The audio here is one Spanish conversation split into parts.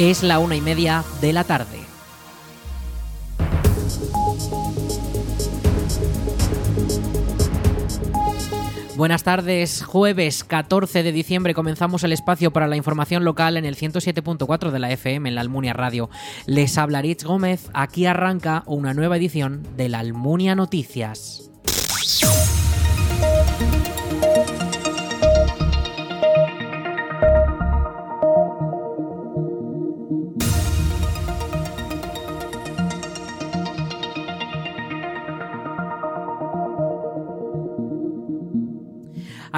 Es la una y media de la tarde. Buenas tardes, jueves 14 de diciembre comenzamos el espacio para la información local en el 107.4 de la FM en la Almunia Radio. Les habla Rich Gómez, aquí arranca una nueva edición de la Almunia Noticias.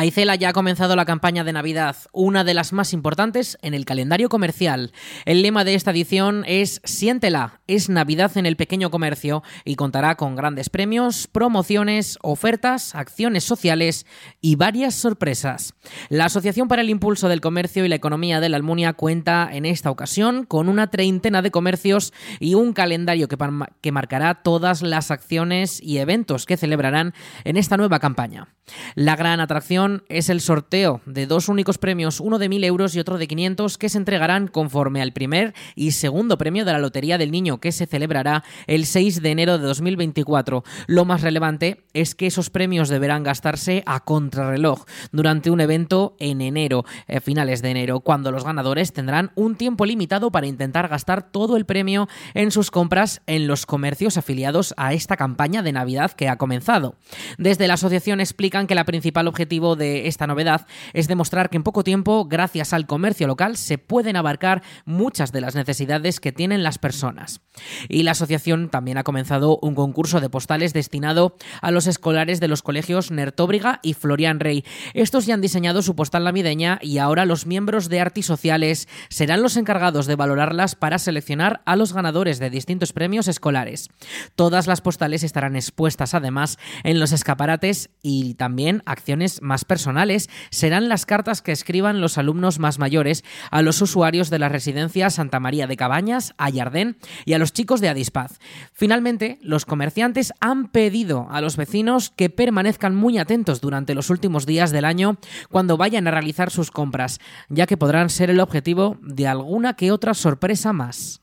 Aicela ya ha comenzado la campaña de Navidad, una de las más importantes en el calendario comercial. El lema de esta edición es Siéntela, es Navidad en el pequeño comercio y contará con grandes premios, promociones, ofertas, acciones sociales y varias sorpresas. La Asociación para el Impulso del Comercio y la Economía de la Almunia cuenta en esta ocasión con una treintena de comercios y un calendario que, que marcará todas las acciones y eventos que celebrarán en esta nueva campaña. La gran atracción es el sorteo de dos únicos premios, uno de 1.000 euros y otro de 500, que se entregarán conforme al primer y segundo premio de la Lotería del Niño, que se celebrará el 6 de enero de 2024. Lo más relevante es que esos premios deberán gastarse a contrarreloj durante un evento en enero, eh, finales de enero, cuando los ganadores tendrán un tiempo limitado para intentar gastar todo el premio en sus compras en los comercios afiliados a esta campaña de Navidad que ha comenzado. Desde la asociación explican que el principal objetivo de esta novedad es demostrar que en poco tiempo, gracias al comercio local, se pueden abarcar muchas de las necesidades que tienen las personas. Y la asociación también ha comenzado un concurso de postales destinado a los escolares de los colegios Nertóbriga y Florian Rey. Estos ya han diseñado su postal navideña y ahora los miembros de Arti Sociales serán los encargados de valorarlas para seleccionar a los ganadores de distintos premios escolares. Todas las postales estarán expuestas además en los escaparates y también acciones más personales serán las cartas que escriban los alumnos más mayores a los usuarios de la residencia Santa María de Cabañas, Ayardén y a los chicos de Adispaz. Finalmente, los comerciantes han pedido a los vecinos que permanezcan muy atentos durante los últimos días del año cuando vayan a realizar sus compras, ya que podrán ser el objetivo de alguna que otra sorpresa más.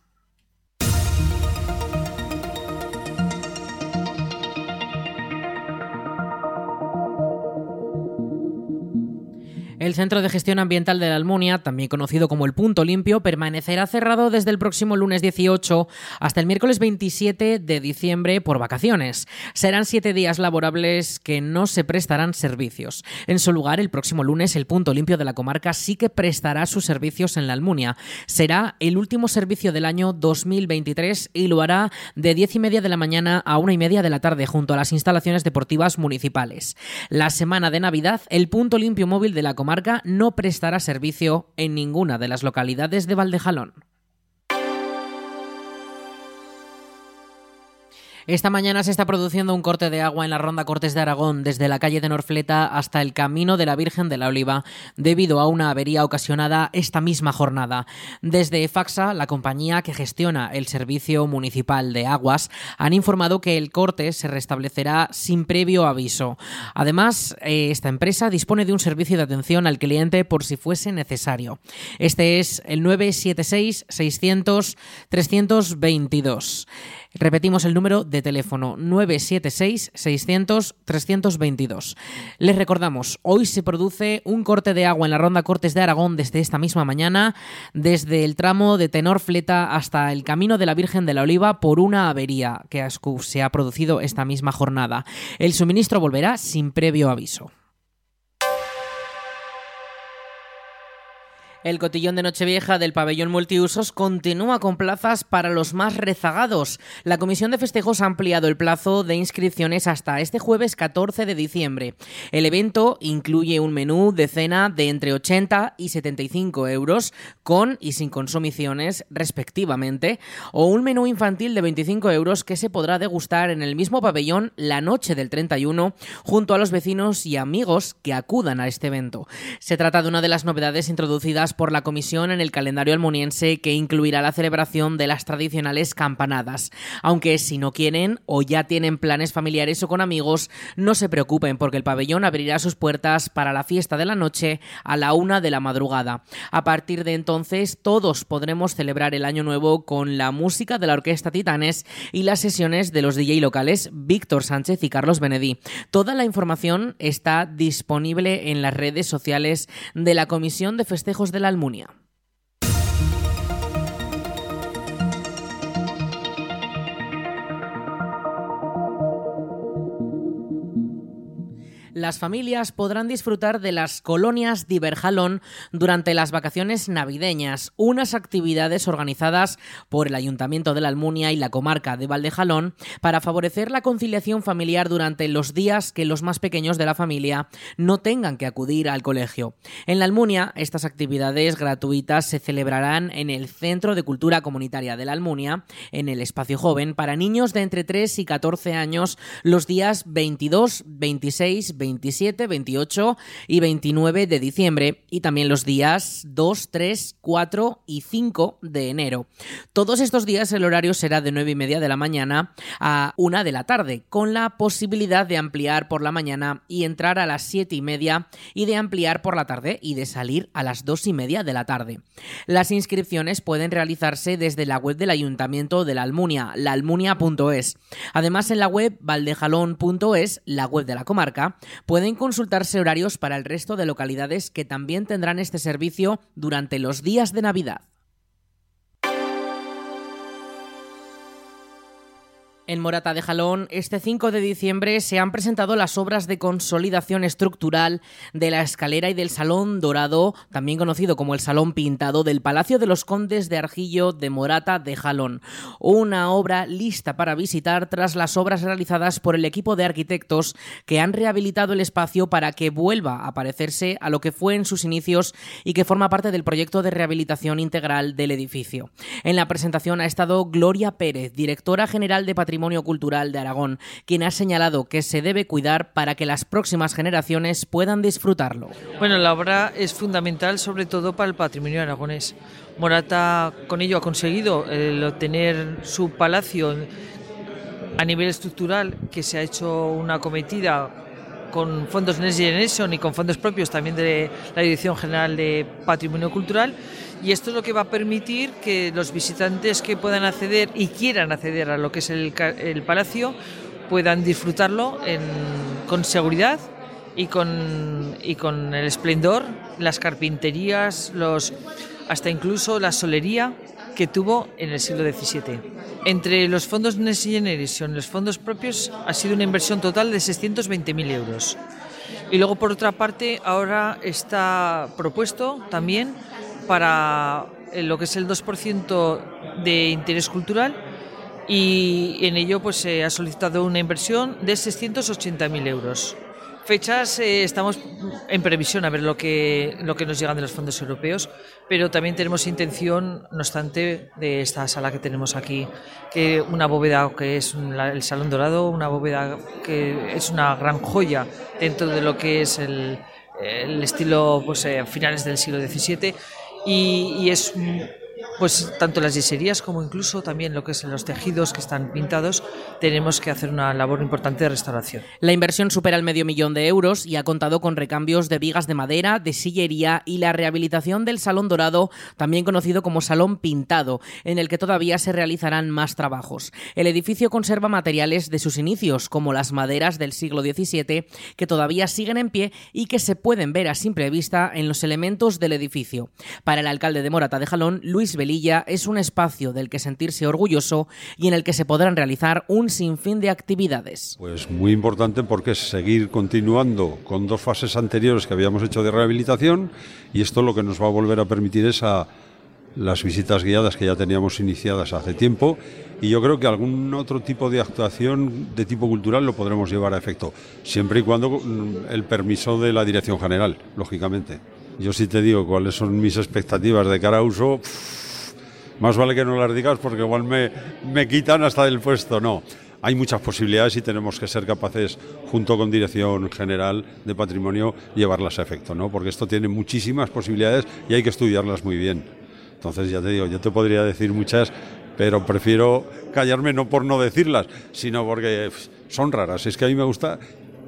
El Centro de Gestión Ambiental de la Almunia, también conocido como el Punto Limpio, permanecerá cerrado desde el próximo lunes 18 hasta el miércoles 27 de diciembre por vacaciones. Serán siete días laborables que no se prestarán servicios. En su lugar, el próximo lunes, el Punto Limpio de la comarca sí que prestará sus servicios en la Almunia. Será el último servicio del año 2023 y lo hará de 10 y media de la mañana a una y media de la tarde junto a las instalaciones deportivas municipales. La semana de Navidad, el Punto Limpio móvil de la comarca no prestará servicio en ninguna de las localidades de Valdejalón. Esta mañana se está produciendo un corte de agua en la ronda Cortes de Aragón, desde la calle de Norfleta hasta el camino de la Virgen de la Oliva, debido a una avería ocasionada esta misma jornada. Desde Faxa, la compañía que gestiona el servicio municipal de aguas, han informado que el corte se restablecerá sin previo aviso. Además, eh, esta empresa dispone de un servicio de atención al cliente por si fuese necesario. Este es el 976 600 322. Repetimos el número de teléfono 976-600-322. Les recordamos, hoy se produce un corte de agua en la ronda Cortes de Aragón desde esta misma mañana, desde el tramo de Tenor Fleta hasta el Camino de la Virgen de la Oliva por una avería que se ha producido esta misma jornada. El suministro volverá sin previo aviso. El cotillón de Nochevieja del pabellón multiusos continúa con plazas para los más rezagados. La Comisión de Festejos ha ampliado el plazo de inscripciones hasta este jueves 14 de diciembre. El evento incluye un menú de cena de entre 80 y 75 euros, con y sin consumiciones respectivamente, o un menú infantil de 25 euros que se podrá degustar en el mismo pabellón la noche del 31 junto a los vecinos y amigos que acudan a este evento. Se trata de una de las novedades introducidas por la comisión en el calendario almuniense que incluirá la celebración de las tradicionales campanadas. Aunque si no quieren o ya tienen planes familiares o con amigos, no se preocupen porque el pabellón abrirá sus puertas para la fiesta de la noche a la una de la madrugada. A partir de entonces todos podremos celebrar el año nuevo con la música de la Orquesta Titanes y las sesiones de los DJ locales Víctor Sánchez y Carlos Benedí. Toda la información está disponible en las redes sociales de la Comisión de Festejos de la Almunia. Las familias podrán disfrutar de las colonias Diverjalón durante las vacaciones navideñas, unas actividades organizadas por el Ayuntamiento de la Almunia y la comarca de Valdejalón para favorecer la conciliación familiar durante los días que los más pequeños de la familia no tengan que acudir al colegio. En la Almunia, estas actividades gratuitas se celebrarán en el Centro de Cultura Comunitaria de la Almunia, en el Espacio Joven, para niños de entre 3 y 14 años los días 22, 26, 27 27, 28 y 29 de diciembre y también los días 2, 3, 4 y 5 de enero. Todos estos días el horario será de 9 y media de la mañana a 1 de la tarde, con la posibilidad de ampliar por la mañana y entrar a las 7 y media y de ampliar por la tarde y de salir a las 2 y media de la tarde. Las inscripciones pueden realizarse desde la web del Ayuntamiento de la Almunia, laalmunia.es. Además, en la web valdejalón.es, la web de la comarca, Pueden consultarse horarios para el resto de localidades que también tendrán este servicio durante los días de Navidad. En Morata de Jalón, este 5 de diciembre se han presentado las obras de consolidación estructural de la escalera y del Salón Dorado, también conocido como el Salón Pintado del Palacio de los Condes de Argillo de Morata de Jalón. Una obra lista para visitar tras las obras realizadas por el equipo de arquitectos que han rehabilitado el espacio para que vuelva a parecerse a lo que fue en sus inicios y que forma parte del proyecto de rehabilitación integral del edificio. En la presentación ha estado Gloria Pérez, directora general de Patrimonio Cultural de Aragón, quien ha señalado que se debe cuidar para que las próximas generaciones puedan disfrutarlo. Bueno, la obra es fundamental sobre todo para el patrimonio aragonés. Morata con ello ha conseguido el obtener su palacio a nivel estructural, que se ha hecho una cometida con fondos Next Generation y con fondos propios también de la Dirección General de Patrimonio Cultural. Y esto es lo que va a permitir que los visitantes que puedan acceder y quieran acceder a lo que es el, palacio puedan disfrutarlo con seguridad y con, y con el esplendor, las carpinterías, los, hasta incluso la solería que tuvo en el siglo XVII. Entre los fondos Next Generation y los fondos propios ha sido una inversión total de 620.000 euros. Y luego, por otra parte, ahora está propuesto también para eh, lo que es el 2% de interés cultural y en ello pues se ha solicitado una inversión de 680.000 euros. Fechas eh, estamos en previsión a ver lo que, lo que nos llegan de los fondos europeos, pero también tenemos intención, no obstante, de esta sala que tenemos aquí, que una bóveda que es el Salón Dorado, una bóveda que es una gran joya dentro de lo que es el, el estilo pues, eh, finales del siglo XVII y, es pues tanto las yeserías como incluso también lo que son los tejidos que están pintados, tenemos que hacer una labor importante de restauración. La inversión supera el medio millón de euros y ha contado con recambios de vigas de madera, de sillería y la rehabilitación del Salón Dorado, también conocido como Salón Pintado, en el que todavía se realizarán más trabajos. El edificio conserva materiales de sus inicios, como las maderas del siglo XVII, que todavía siguen en pie y que se pueden ver a simple vista en los elementos del edificio. Para el alcalde de Morata de Jalón, Luis Es un espacio del que sentirse orgulloso y en el que se podrán realizar un sinfín de actividades. Pues muy importante porque es seguir continuando con dos fases anteriores que habíamos hecho de rehabilitación y esto lo que nos va a volver a permitir es a las visitas guiadas que ya teníamos iniciadas hace tiempo y yo creo que algún otro tipo de actuación de tipo cultural lo podremos llevar a efecto, siempre y cuando mm, el permiso de la Dirección General, lógicamente. Yo sí te digo cuáles son mis expectativas de cara a uso más vale que no las digas porque igual me, me quitan hasta del puesto. No. hay muchas posibilidades y tenemos que ser capaces, junto con Dirección General de Patrimonio, llevarlas a efecto, ¿no? Porque esto tiene muchísimas posibilidades y hay que estudiarlas muy bien. Entonces, ya te digo, yo te podría decir muchas, pero prefiero callarme no por no decirlas, sino porque son raras. Es que a mí me gusta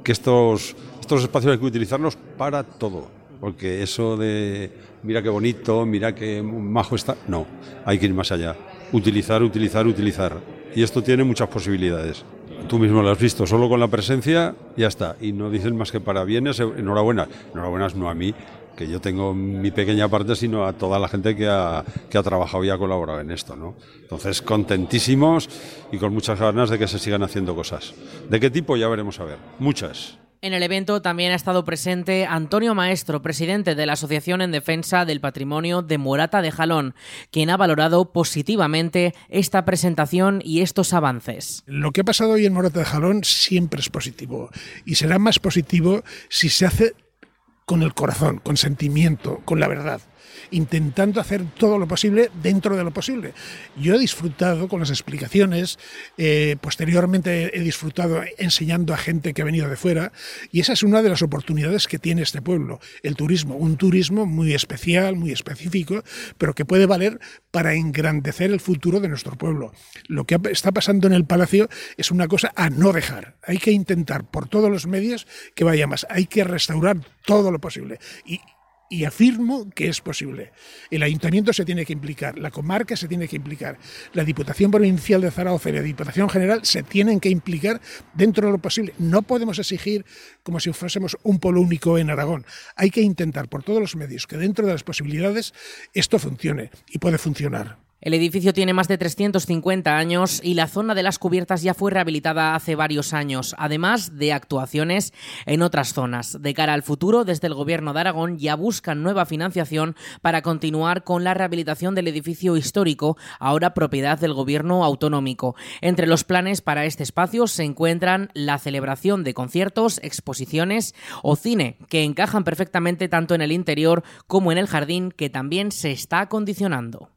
que estos, estos espacios hay que utilizarlos para todo. Porque eso de mira qué bonito, mira qué majo está, no, hay que ir más allá. Utilizar, utilizar, utilizar. Y esto tiene muchas posibilidades. Tú mismo lo has visto, solo con la presencia ya está. Y no dicen más que para bienes, enhorabuena. Enhorabuena no a mí, que yo tengo mi pequeña parte, sino a toda la gente que ha, que ha trabajado y ha colaborado en esto. ¿no? Entonces, contentísimos y con muchas ganas de que se sigan haciendo cosas. ¿De qué tipo? Ya veremos a ver. Muchas. En el evento también ha estado presente Antonio Maestro, presidente de la Asociación en Defensa del Patrimonio de Morata de Jalón, quien ha valorado positivamente esta presentación y estos avances. Lo que ha pasado hoy en Morata de Jalón siempre es positivo y será más positivo si se hace con el corazón, con sentimiento, con la verdad intentando hacer todo lo posible dentro de lo posible. Yo he disfrutado con las explicaciones, eh, posteriormente he disfrutado enseñando a gente que ha venido de fuera, y esa es una de las oportunidades que tiene este pueblo, el turismo, un turismo muy especial, muy específico, pero que puede valer para engrandecer el futuro de nuestro pueblo. Lo que está pasando en el Palacio es una cosa a no dejar. Hay que intentar por todos los medios que vaya más. Hay que restaurar todo lo posible. Y, y afirmo que es posible. El ayuntamiento se tiene que implicar, la comarca se tiene que implicar, la Diputación Provincial de Zaragoza y la Diputación General se tienen que implicar dentro de lo posible. No podemos exigir como si fuésemos un polo único en Aragón. Hay que intentar por todos los medios que dentro de las posibilidades esto funcione y puede funcionar. El edificio tiene más de 350 años y la zona de las cubiertas ya fue rehabilitada hace varios años, además de actuaciones en otras zonas. De cara al futuro, desde el Gobierno de Aragón ya buscan nueva financiación para continuar con la rehabilitación del edificio histórico, ahora propiedad del Gobierno autonómico. Entre los planes para este espacio se encuentran la celebración de conciertos, exposiciones o cine, que encajan perfectamente tanto en el interior como en el jardín, que también se está acondicionando.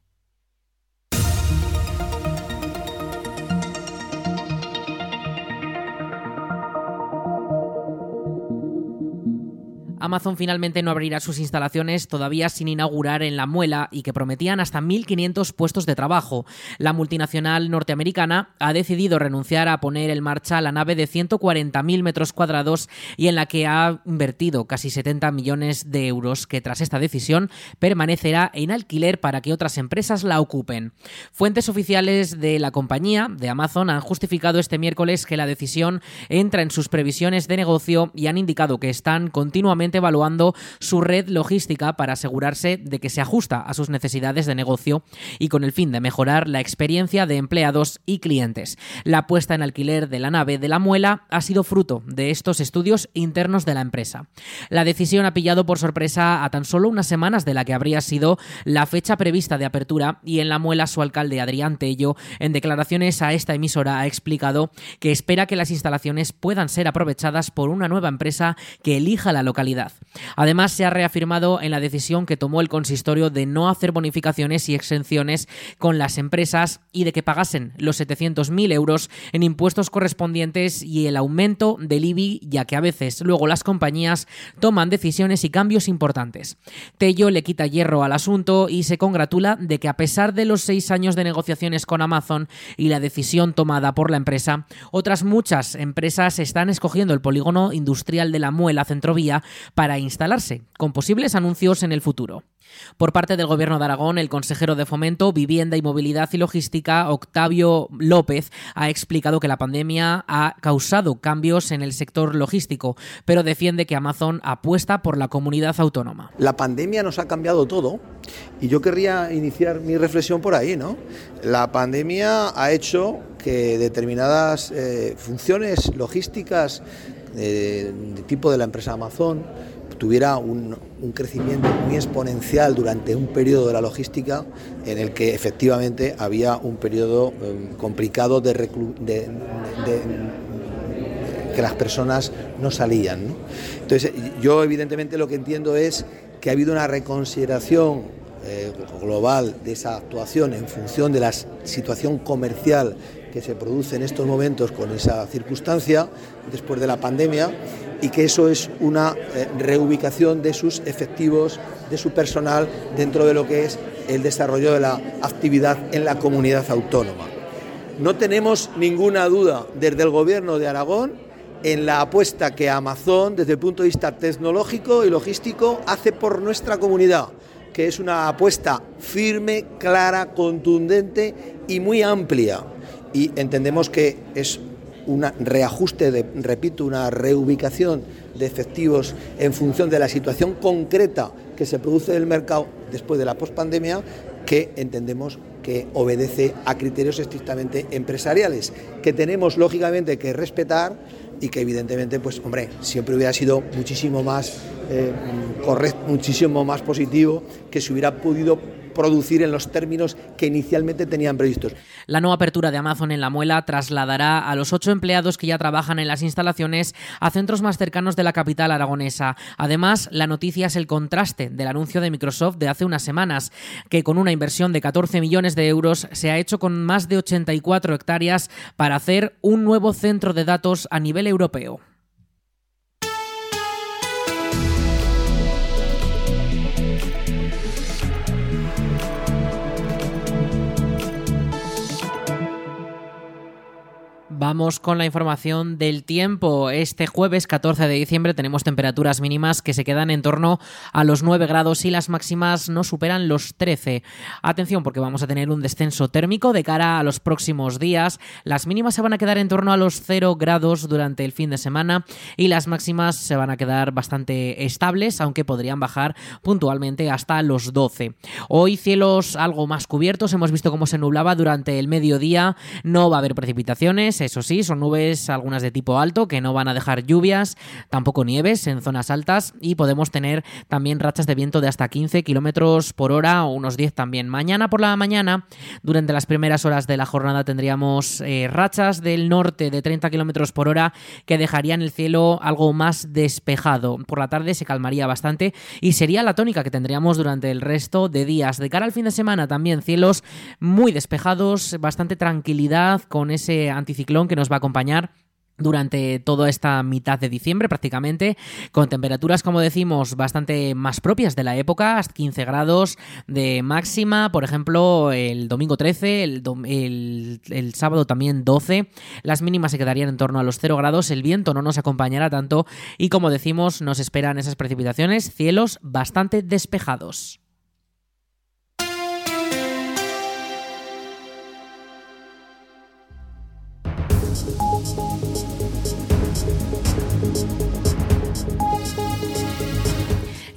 Amazon finalmente no abrirá sus instalaciones todavía sin inaugurar en La Muela y que prometían hasta 1.500 puestos de trabajo. La multinacional norteamericana ha decidido renunciar a poner en marcha la nave de 140.000 metros cuadrados y en la que ha invertido casi 70 millones de euros, que tras esta decisión permanecerá en alquiler para que otras empresas la ocupen. Fuentes oficiales de la compañía, de Amazon, han justificado este miércoles que la decisión entra en sus previsiones de negocio y han indicado que están continuamente evaluando su red logística para asegurarse de que se ajusta a sus necesidades de negocio y con el fin de mejorar la experiencia de empleados y clientes. La puesta en alquiler de la nave de la muela ha sido fruto de estos estudios internos de la empresa. La decisión ha pillado por sorpresa a tan solo unas semanas de la que habría sido la fecha prevista de apertura y en la muela su alcalde Adrián Tello en declaraciones a esta emisora ha explicado que espera que las instalaciones puedan ser aprovechadas por una nueva empresa que elija la localidad Además, se ha reafirmado en la decisión que tomó el consistorio de no hacer bonificaciones y exenciones con las empresas y de que pagasen los 700.000 euros en impuestos correspondientes y el aumento del IBI, ya que a veces luego las compañías toman decisiones y cambios importantes. Tello le quita hierro al asunto y se congratula de que a pesar de los seis años de negociaciones con Amazon y la decisión tomada por la empresa, otras muchas empresas están escogiendo el polígono industrial de la Muela Centrovía para instalarse, con posibles anuncios en el futuro. Por parte del Gobierno de Aragón, el consejero de Fomento, Vivienda y Movilidad y Logística, Octavio López, ha explicado que la pandemia ha causado cambios en el sector logístico, pero defiende que Amazon apuesta por la comunidad autónoma. La pandemia nos ha cambiado todo y yo querría iniciar mi reflexión por ahí, ¿no? La pandemia ha hecho que determinadas eh, funciones logísticas de, tipo de la empresa Amazon tuviera un, crecimiento muy exponencial durante un periodo de la logística en el que efectivamente había un periodo em, complicado de, que las personas no salían. Entonces, yo evidentemente lo que entiendo es que ha habido una reconsideración eh, global de esa actuación en función de la situación comercial que se produce en estos momentos con esa circunstancia después de la pandemia y que eso es una eh, reubicación de sus efectivos, de su personal dentro de lo que es el desarrollo de la actividad en la comunidad autónoma. No tenemos ninguna duda desde el Gobierno de Aragón en la apuesta que Amazon, desde el punto de vista tecnológico y logístico, hace por nuestra comunidad, que es una apuesta firme, clara, contundente y muy amplia. Y entendemos que es un reajuste, de, repito, una reubicación de efectivos en función de la situación concreta que se produce en el mercado después de la pospandemia, que entendemos que obedece a criterios estrictamente empresariales, que tenemos lógicamente que respetar y que evidentemente, pues hombre, siempre hubiera sido muchísimo más eh, correcto, muchísimo más positivo que se hubiera podido producir en los términos que inicialmente tenían previstos. La nueva apertura de Amazon en La Muela trasladará a los ocho empleados que ya trabajan en las instalaciones a centros más cercanos de la capital aragonesa. Además, la noticia es el contraste del anuncio de Microsoft de hace unas semanas, que con una inversión de 14 millones de euros se ha hecho con más de 84 hectáreas para hacer un nuevo centro de datos a nivel europeo. Vamos con la información del tiempo. Este jueves 14 de diciembre tenemos temperaturas mínimas que se quedan en torno a los 9 grados y las máximas no superan los 13. Atención porque vamos a tener un descenso térmico de cara a los próximos días. Las mínimas se van a quedar en torno a los 0 grados durante el fin de semana y las máximas se van a quedar bastante estables, aunque podrían bajar puntualmente hasta los 12. Hoy cielos algo más cubiertos, hemos visto cómo se nublaba durante el mediodía, no va a haber precipitaciones, eso sí, son nubes algunas de tipo alto que no van a dejar lluvias, tampoco nieves en zonas altas y podemos tener también rachas de viento de hasta 15 kilómetros por hora o unos 10 también. Mañana por la mañana, durante las primeras horas de la jornada, tendríamos eh, rachas del norte de 30 kilómetros por hora que dejarían el cielo algo más despejado. Por la tarde se calmaría bastante y sería la tónica que tendríamos durante el resto de días. De cara al fin de semana, también cielos muy despejados, bastante tranquilidad con ese anticiclón que nos va a acompañar durante toda esta mitad de diciembre prácticamente, con temperaturas, como decimos, bastante más propias de la época, hasta 15 grados de máxima, por ejemplo, el domingo 13, el, el, sábado también 12, las mínimas se quedarían en torno a los 0 grados, el viento no nos acompañará tanto y, como decimos, nos esperan esas precipitaciones, cielos bastante despejados.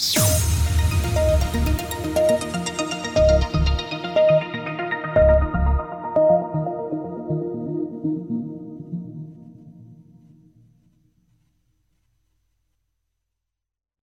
Thank you.